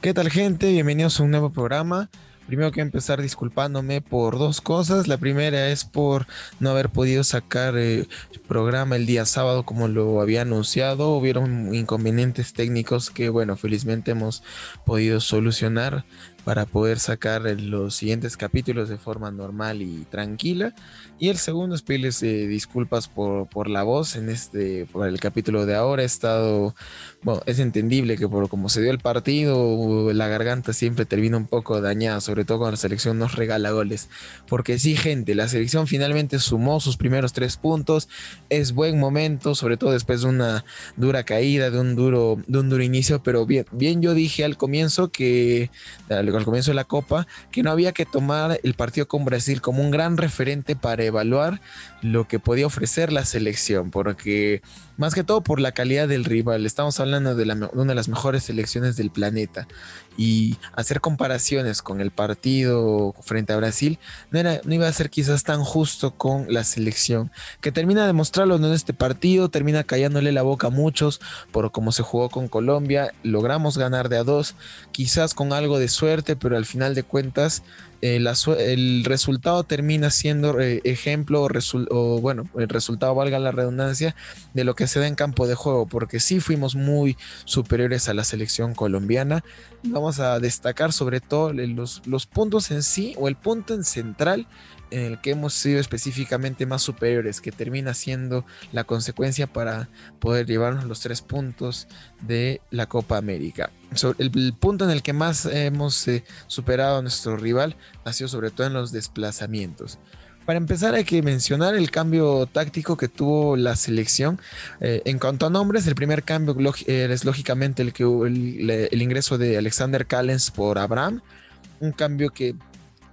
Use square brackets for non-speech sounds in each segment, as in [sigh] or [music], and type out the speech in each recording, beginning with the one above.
¿Qué tal gente? Bienvenidos a un nuevo programa. Primero que empezar disculpándome por dos cosas. La primera es por no haber podido sacar el eh, programa el día sábado como lo había anunciado. Hubieron inconvenientes técnicos que, bueno, felizmente hemos podido solucionar para poder sacar los siguientes capítulos de forma normal y tranquila. Y el segundo es pedirles eh, disculpas por, por, la voz en este, por el capítulo de ahora. He estado, bueno, es entendible que por como se dio el partido, la garganta siempre termina un poco dañada, sobre todo cuando la selección nos regala goles. Porque sí, gente, la selección finalmente sumó sus primeros tres puntos. Es buen momento, sobre todo después de una dura caída, de un duro, de un duro inicio. Pero bien, bien yo dije al comienzo que comienzo de la Copa que no había que tomar el partido con Brasil como un gran referente para evaluar lo que podía ofrecer la selección, porque más que todo por la calidad del rival, estamos hablando de, una de las mejores selecciones del planeta. Y hacer comparaciones con el partido frente a Brasil no, era, no iba a ser quizás tan justo con la selección, que termina de mostrarlo en este partido, termina callándole la boca a muchos por cómo se jugó con Colombia, logramos ganar de a dos, quizás con algo de suerte, pero al final de cuentas eh, el resultado termina siendo eh, ejemplo o, bueno, el resultado valga la redundancia de lo que se da en campo de juego, porque sí fuimos muy superiores a la selección colombiana. Vamos a destacar sobre todo los, los puntos en sí o el punto en central en el que hemos sido específicamente más superiores, que termina siendo la consecuencia para poder llevarnos los tres puntos de la Copa América. el, punto en el que más hemos eh, superado a nuestro rival ha sido sobre todo en los desplazamientos. Para empezar hay que mencionar el cambio táctico que tuvo la selección. Eh, en cuanto a nombres, el primer cambio eh, es lógicamente el, que, el, el ingreso de Alexander Callens por Abraham. Un cambio que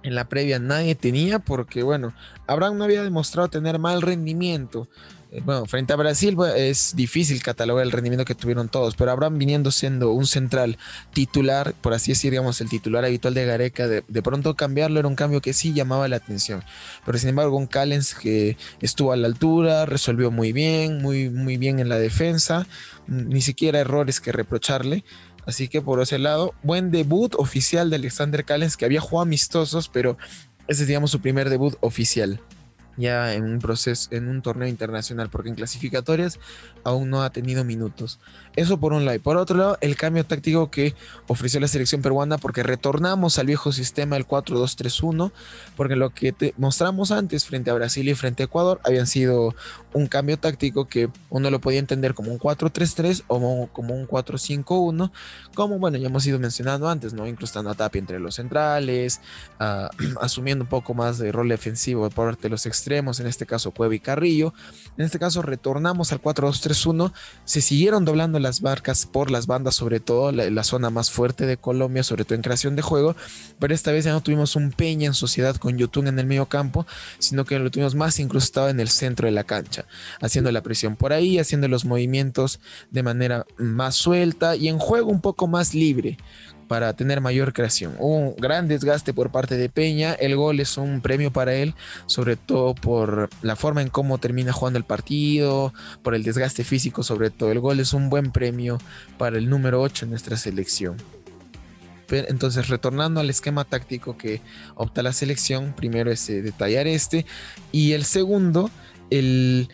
en la previa nadie tenía porque, bueno, Abraham no había demostrado tener mal rendimiento. Eh, bueno, frente a Brasil es difícil catalogar el rendimiento que tuvieron todos, pero Abraham viniendo siendo un central titular, por así decir, digamos, el titular habitual de Gareca, de, pronto cambiarlo era un cambio que sí llamaba la atención. Pero sin embargo, un Callens que estuvo a la altura, resolvió muy bien, muy, muy bien en la defensa, ni siquiera errores que reprocharle. Así que por ese lado, buen debut oficial de Alexander Callens, que había jugado amistosos, pero ese es, digamos, su primer debut oficial ya en un proceso, en un torneo internacional, porque en clasificatorias aún no ha tenido minutos. Eso por un lado. Y por otro lado, el cambio táctico que ofreció la selección peruana, porque retornamos al viejo sistema, el 4-2-3-1, porque lo que mostramos antes frente a Brasil y frente a Ecuador habían sido un cambio táctico que uno lo podía entender como un 4-3-3 o como un 4-5-1, como bueno, ya hemos ido mencionando antes, ¿no? Incrustando a Tapia entre los centrales, ah, [clears throat] asumiendo un poco más de rol defensivo por parte de los extremos en este caso Cueva y Carrillo. En este caso retornamos al 4-2-3-1. Se siguieron doblando las marcas por las bandas, sobre todo la, zona más fuerte de Colombia, sobre todo en creación de juego. Pero esta vez ya no tuvimos un Peña en sociedad con Yotun en el medio campo, sino que lo tuvimos más incrustado en el centro de la cancha, haciendo la presión por ahí, haciendo los movimientos de manera más suelta y en juego un poco más libre para tener mayor creación. Un gran desgaste por parte de Peña. El gol es un premio para él, sobre todo por la forma en cómo termina jugando el partido, por el desgaste físico, sobre todo. El gol es un buen premio para el número 8 en nuestra selección. Entonces, retornando al esquema táctico que opta la selección, primero es eh, detallar este. Y el segundo, el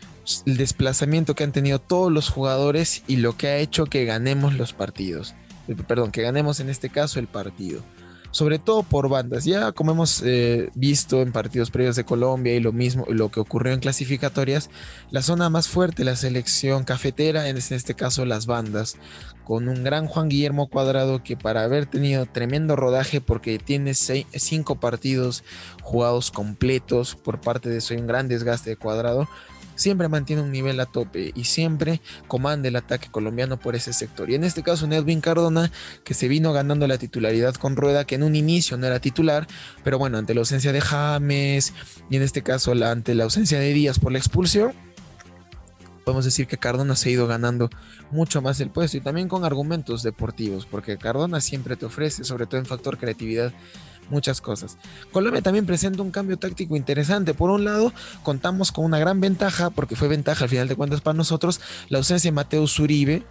desplazamiento que han tenido todos los jugadores y lo que ha hecho que ganemos los partidos. Eh, perdón, que ganemos en este caso el partido. Sobre todo por bandas. Ya como hemos eh, visto en partidos previos de Colombia y lo mismo, lo que ocurrió en clasificatorias, la zona más fuerte, la selección cafetera, en este caso las bandas, con un gran Juan Guillermo Cuadrado que para haber tenido tremendo rodaje porque tiene cinco partidos jugados completos por parte de eso, un gran desgaste de Cuadrado, siempre mantiene un nivel a tope y siempre comanda el ataque colombiano por ese sector. Y en este caso, Edwin Cardona, que se vino ganando la titularidad con Rueda, que en un inicio no era titular, pero bueno, ante la ausencia de James y en este caso ante la ausencia de Díaz por la expulsión, podemos decir que Cardona se ha ido ganando mucho más el puesto y también con argumentos deportivos, porque Cardona siempre te ofrece, sobre todo en factor creatividad, muchas cosas. Colombia también presenta un cambio táctico interesante. Por un lado, contamos con una gran ventaja, porque fue ventaja al final de cuentas para nosotros, la ausencia de Mateo Zuribe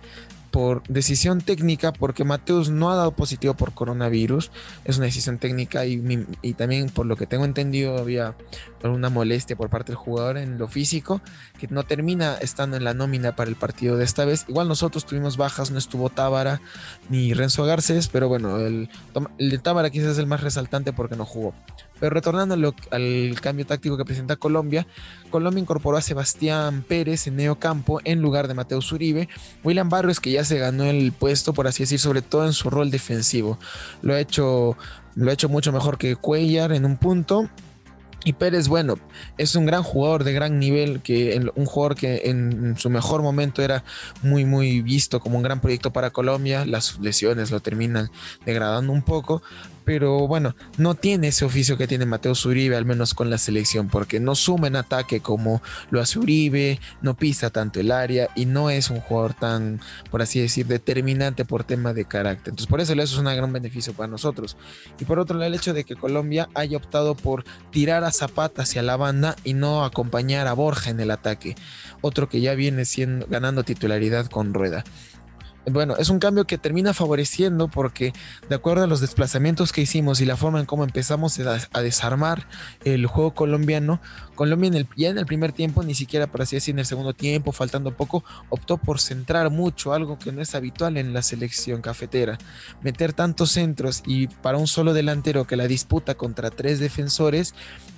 por decisión técnica, porque Mateus no ha dado positivo por coronavirus, es una decisión técnica y, también por lo que tengo entendido había una molestia por parte del jugador en lo físico, que no termina estando en la nómina para el partido de esta vez. Igual nosotros tuvimos bajas, no estuvo Tábara ni Renzo Garcés, pero bueno, el, el de Tábara quizás es el más resaltante porque no jugó. Pero retornando al cambio táctico que presenta Colombia, Colombia incorporó a Sebastián Pérez en medio campo en lugar de Mateo Zuribe. William Barrios, que ya se ganó el puesto, por así decir, sobre todo en su rol defensivo. Lo ha hecho, lo ha hecho mucho mejor que Cuellar en un punto. Y Pérez, bueno, es un gran jugador de gran nivel, que un jugador que en su mejor momento era muy, muy visto como un gran proyecto para Colombia. Las lesiones lo terminan degradando un poco, pero bueno, no tiene ese oficio que tiene Mateo Uribe, al menos con la selección, porque no suma en ataque como lo hace Uribe, no pisa tanto el área y no es un jugador tan, por así decir, determinante por tema de carácter. Entonces, por eso eso es un gran beneficio para nosotros. Y por otro lado, el hecho de que Colombia haya optado por tirar a Zapata hacia la banda y no acompañar a Borja en el ataque, otro que ya viene siendo, ganando titularidad con Rueda bueno, es un cambio que termina favoreciendo porque de acuerdo a los desplazamientos que hicimos y la forma en cómo empezamos a desarmar el juego colombiano, Colombia en el, ya en el primer tiempo, ni siquiera por así decir en el segundo tiempo, faltando poco, optó por centrar mucho, algo que no es habitual en la selección cafetera. Meter tantos centros y para un solo delantero que la disputa contra tres defensores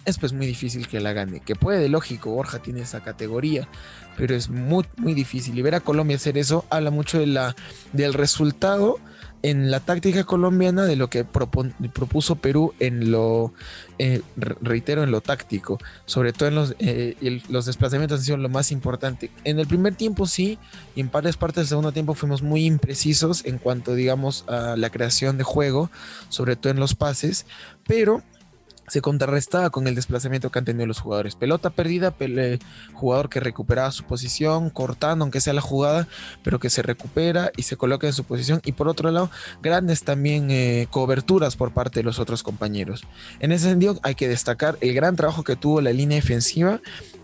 es pues muy difícil que la gane. Que puede, lógico, Borja tiene esa categoría, pero es muy, muy difícil. Y ver a Colombia hacer eso habla mucho de la, del resultado en la táctica colombiana de lo que propuso Perú en lo, eh, reitero, en lo táctico, sobre todo en los, eh, los desplazamientos han sido lo más importante. En el primer tiempo sí, y en varias partes del segundo tiempo fuimos muy imprecisos en cuanto, digamos, a la creación de juego, sobre todo en los pases, pero se contrarrestaba con el desplazamiento que han tenido los jugadores. Pelota perdida, jugador que recuperaba su posición, cortando aunque sea la jugada, pero que se recupera y se coloca en su posición. Y por otro lado, grandes también eh, coberturas por parte de los otros compañeros. En ese sentido, hay que destacar el gran trabajo que tuvo la línea defensiva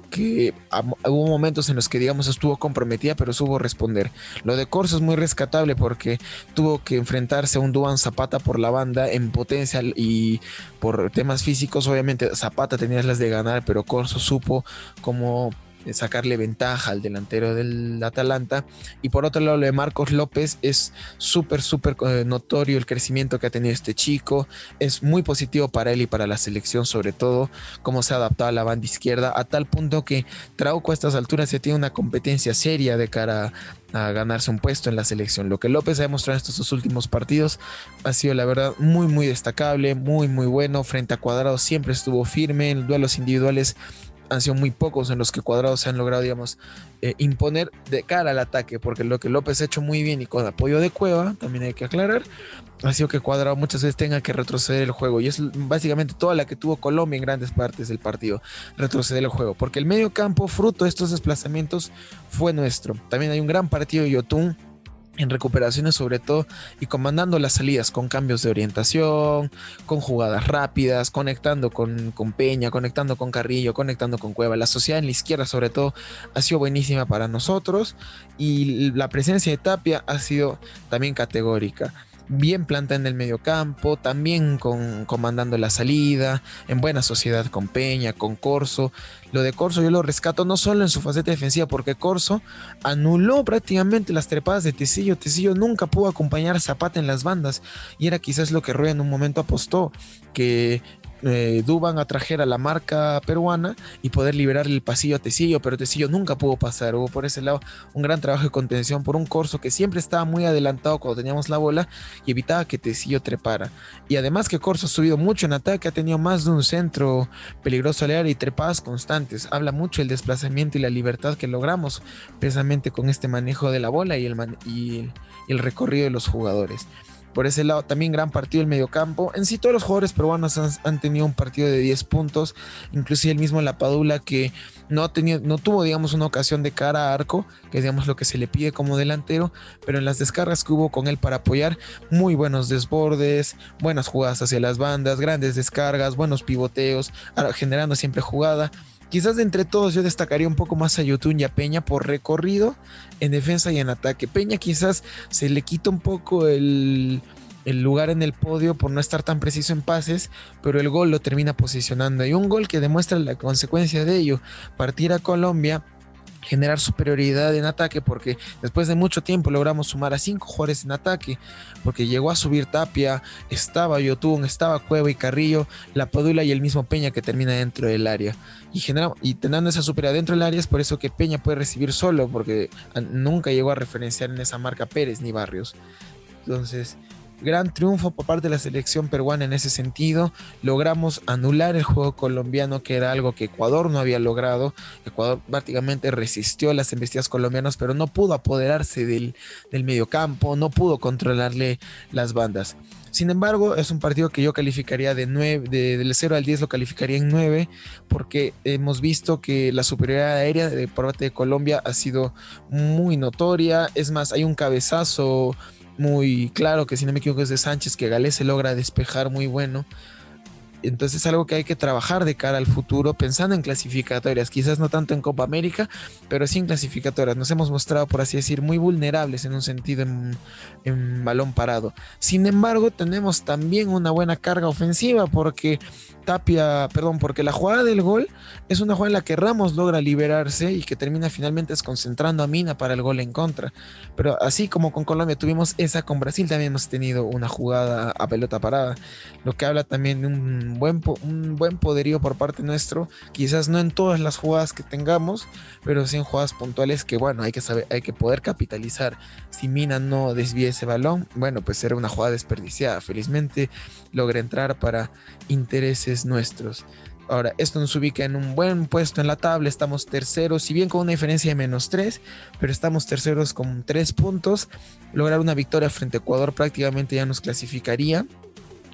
que hubo momentos en los que digamos estuvo comprometida pero supo responder. Lo de Corso es muy rescatable porque tuvo que enfrentarse a un Duan Zapata por la banda en potencia y por temas físicos obviamente Zapata tenía las de ganar pero Corso supo como sacarle ventaja al delantero del Atalanta. Y por otro lado, lo de Marcos López es súper, súper eh, notorio el crecimiento que ha tenido este chico. Es muy positivo para él y para la selección, sobre todo, cómo se ha adaptado a la banda izquierda, a tal punto que Trauco a estas alturas se tiene una competencia seria de cara a ganarse un puesto en la selección. Lo que López ha demostrado en estos últimos partidos ha sido la verdad muy muy destacable, muy muy bueno. Frente a Cuadrado siempre estuvo firme en duelos individuales han sido muy pocos en los que Cuadrado se han logrado, digamos, eh, imponer de cara al ataque, porque lo que López ha hecho muy bien y con apoyo de Cueva, también hay que aclarar, ha sido que Cuadrado muchas veces tenga que retroceder el juego, y es básicamente toda la que tuvo Colombia en grandes partes del partido, retroceder el juego, porque el medio campo, fruto de estos desplazamientos, fue nuestro. También hay un gran partido de Yotun en recuperaciones sobre todo y comandando las salidas con cambios de orientación, con jugadas rápidas, conectando con, con, Peña, conectando con Carrillo, conectando con Cueva. La sociedad en la izquierda sobre todo ha sido buenísima para nosotros y la presencia de Tapia ha sido también categórica bien planta en el medio campo, también con, comandando la salida, en buena sociedad con Peña, con Corso. Lo de Corso yo lo rescato no solo en su faceta defensiva, porque Corso anuló prácticamente las trepadas de Tecillo. Tecillo nunca pudo acompañar a Zapata en las bandas y era quizás lo que Rueda en un momento apostó, que eh, Duban atrajera la marca peruana y poder liberar el pasillo a Tecillo, pero Tecillo nunca pudo pasar. Hubo por ese lado un gran trabajo de contención por un Corso que siempre estaba muy adelantado cuando teníamos la bola y evitaba que Tecillo trepara. Y además que Corso ha subido mucho en ataque, ha tenido más de un centro peligroso al área y trepadas constantes. Habla mucho el desplazamiento y la libertad que logramos precisamente con este manejo de la bola y el, y el recorrido de los jugadores. Por ese lado, también gran partido el mediocampo. En sí, todos los jugadores peruanos han, tenido un partido de 10 puntos. Inclusive el mismo La Padula que no, ha tenido, no tuvo, digamos, una ocasión de cara a arco, que es, digamos, lo que se le pide como delantero. Pero en las descargas que hubo con él para apoyar, muy buenos desbordes, buenas jugadas hacia las bandas, grandes descargas, buenos pivoteos, generando siempre jugada Quizás de entre todos yo destacaría un poco más a Yotun y a Peña por recorrido en defensa y en ataque. Peña quizás se le quita un poco el, el lugar en el podio por no estar tan preciso en pases, pero el gol lo termina posicionando. Y un gol que demuestra la consecuencia de ello, partir a Colombia generar superioridad en ataque porque después de mucho tiempo logramos sumar a cinco jugadores en ataque porque llegó a subir Tapia, estaba Yotun, estaba Cueva y Carrillo, la Padula y el mismo Peña que termina dentro del área. Y, y teniendo esa superioridad dentro del área es por eso que Peña puede recibir solo porque nunca llegó a referenciar en esa marca Pérez ni Barrios. Entonces gran triunfo por parte de la selección peruana en ese sentido. Logramos anular el juego colombiano, que era algo que Ecuador no había logrado. Ecuador prácticamente resistió las embestidas colombianas, pero no pudo apoderarse del, del mediocampo, no pudo controlarle las bandas. Sin embargo, es un partido que yo calificaría de 9, de, del 0 al 10 lo calificaría en 9, porque hemos visto que la superioridad aérea de, por parte de Colombia ha sido muy notoria. Es más, hay un cabezazo muy claro que si no me equivoco es de Sánchez, que Galés se logra despejar muy bueno. Entonces es algo que hay que trabajar de cara al futuro, pensando en clasificatorias, quizás no tanto en Copa América, pero sí en clasificatorias. Nos hemos mostrado, por así decir, muy vulnerables en un sentido en, en balón parado. Sin embargo, tenemos también una buena carga ofensiva porque Tapia, perdón, porque la jugada del gol es una jugada en la que Ramos logra liberarse y que termina finalmente desconcentrando a Mina para el gol en contra. Pero así como con Colombia tuvimos esa, con Brasil también hemos tenido una jugada a pelota parada, lo que habla también de un buen, un buen poderío por parte nuestro, quizás no en todas las jugadas que tengamos, pero sí en jugadas puntuales que bueno, hay que saber, hay que poder capitalizar. Si Mina no desvía ese balón, bueno, pues era una jugada desperdiciada. Felizmente logra entrar para intereses nuestros. Ahora, esto nos ubica en un buen puesto en la tabla. Estamos terceros, si bien con una diferencia de menos 3, pero estamos terceros con 3 puntos. Lograr una victoria frente a Ecuador prácticamente ya nos clasificaría.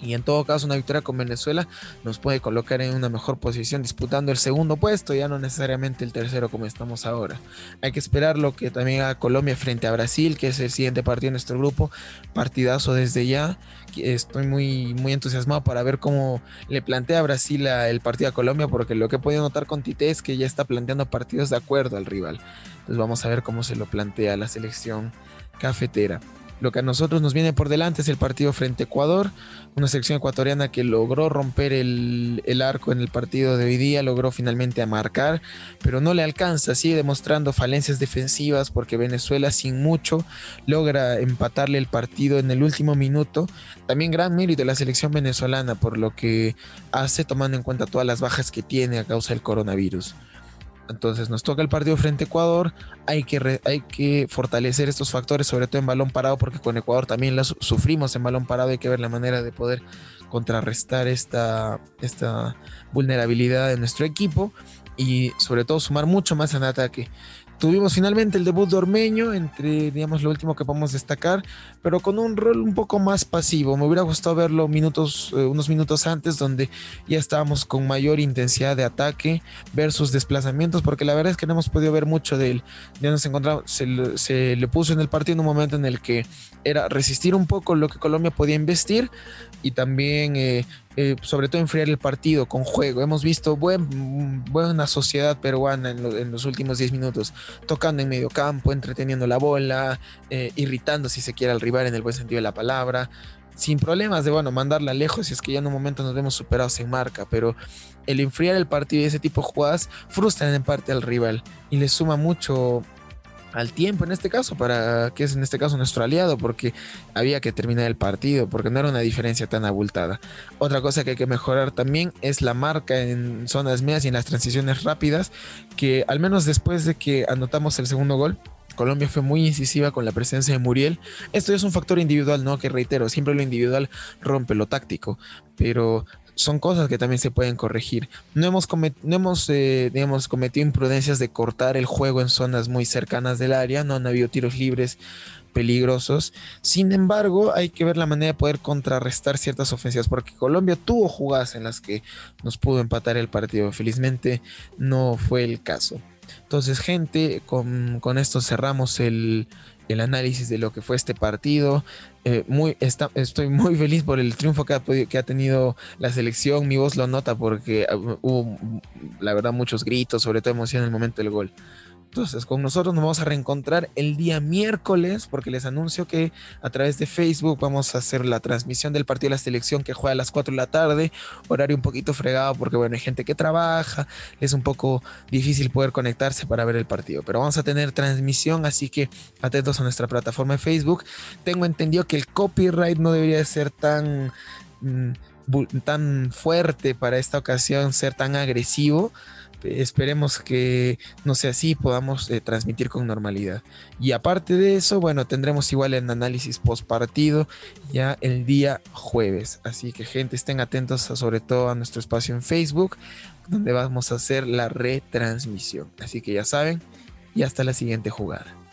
Y en todo caso, una victoria con Venezuela nos puede colocar en una mejor posición disputando el segundo puesto, ya no necesariamente el tercero como estamos ahora. Hay que esperar lo que también haga Colombia frente a Brasil, que es el siguiente partido de nuestro grupo. Partidazo desde ya. Estoy muy, muy entusiasmado para ver cómo le plantea Brasil el partido a Colombia, porque lo que he podido notar con Tite es que ya está planteando partidos de acuerdo al rival. Entonces vamos a ver cómo se lo plantea la selección cafetera. Lo que a nosotros nos viene por delante es el partido frente a Ecuador, una selección ecuatoriana que logró romper el, arco en el partido de hoy día, logró finalmente a marcar, pero no le alcanza, sigue demostrando falencias defensivas porque Venezuela sin mucho logra empatarle el partido en el último minuto. También gran mérito de la selección venezolana por lo que hace tomando en cuenta todas las bajas que tiene a causa del coronavirus. Entonces nos toca el partido frente a Ecuador. Hay que, hay que fortalecer estos factores, sobre todo en balón parado, porque con Ecuador también las sufrimos en balón parado. Hay que ver la manera de poder contrarrestar esta, esta vulnerabilidad de nuestro equipo y sobre todo sumar mucho más en ataque. Tuvimos finalmente el debut de Ormeño, entre, digamos, lo último que podemos destacar, pero con un rol un poco más pasivo. Me hubiera gustado verlo minutos, eh, unos minutos antes, donde ya estábamos con mayor intensidad de ataque, ver sus desplazamientos, porque la verdad es que no hemos podido ver mucho de él. Ya nos encontramos, se, le puso en el partido en un momento en el que era resistir un poco lo que Colombia podía investir y también eh, eh, sobre todo enfriar el partido con juego. Hemos visto buen, buena sociedad peruana en, los últimos 10 minutos, tocando en medio campo, entreteniendo la bola, eh, irritando si se quiere al rival en el buen sentido de la palabra, sin problemas de, bueno, mandarla lejos si es que ya en un momento nos vemos superados en marca, pero el enfriar el partido y ese tipo de jugadas frustran en parte al rival y le suma mucho al tiempo en este caso, para que es en este caso nuestro aliado, porque había que terminar el partido, porque no era una diferencia tan abultada. Otra cosa que hay que mejorar también es la marca en zonas medias y en las transiciones rápidas, que al menos después de que anotamos el segundo gol, Colombia fue muy incisiva con la presencia de Muriel. Esto es un factor individual, ¿no? Que reitero, siempre lo individual rompe lo táctico, pero son cosas que también se pueden corregir. No hemos, no hemos eh, cometido imprudencias de cortar el juego en zonas muy cercanas del área, no han habido tiros libres peligrosos. Sin embargo, hay que ver la manera de poder contrarrestar ciertas ofensivas, porque Colombia tuvo jugadas en las que nos pudo empatar el partido. Felizmente no fue el caso. Entonces, gente, con, esto cerramos el, análisis de lo que fue este partido. Eh, muy, está, estoy muy [laughs] feliz por el triunfo que ha, que ha tenido la selección. Mi voz lo nota porque uh, hubo, la verdad, muchos gritos, sobre todo emoción en el momento del gol. Entonces, con nosotros nos vamos a reencontrar el día miércoles, porque les anuncio que a través de Facebook vamos a hacer la transmisión del partido de la selección que juega a las 4 de la tarde, horario un poquito fregado, porque bueno, hay gente que trabaja, es un poco difícil poder conectarse para ver el partido, pero vamos a tener transmisión, así que atentos a nuestra plataforma de Facebook. Tengo entendido que el copyright no debería ser tan... Mm, tan fuerte para esta ocasión, ser tan agresivo esperemos que no sea así, podamos eh, transmitir con normalidad. Y aparte de eso, bueno, tendremos igual el análisis post partido ya el día jueves. Así que gente, estén atentos sobre todo a nuestro espacio en Facebook, donde vamos a hacer la retransmisión. Así que ya saben, y hasta la siguiente jugada.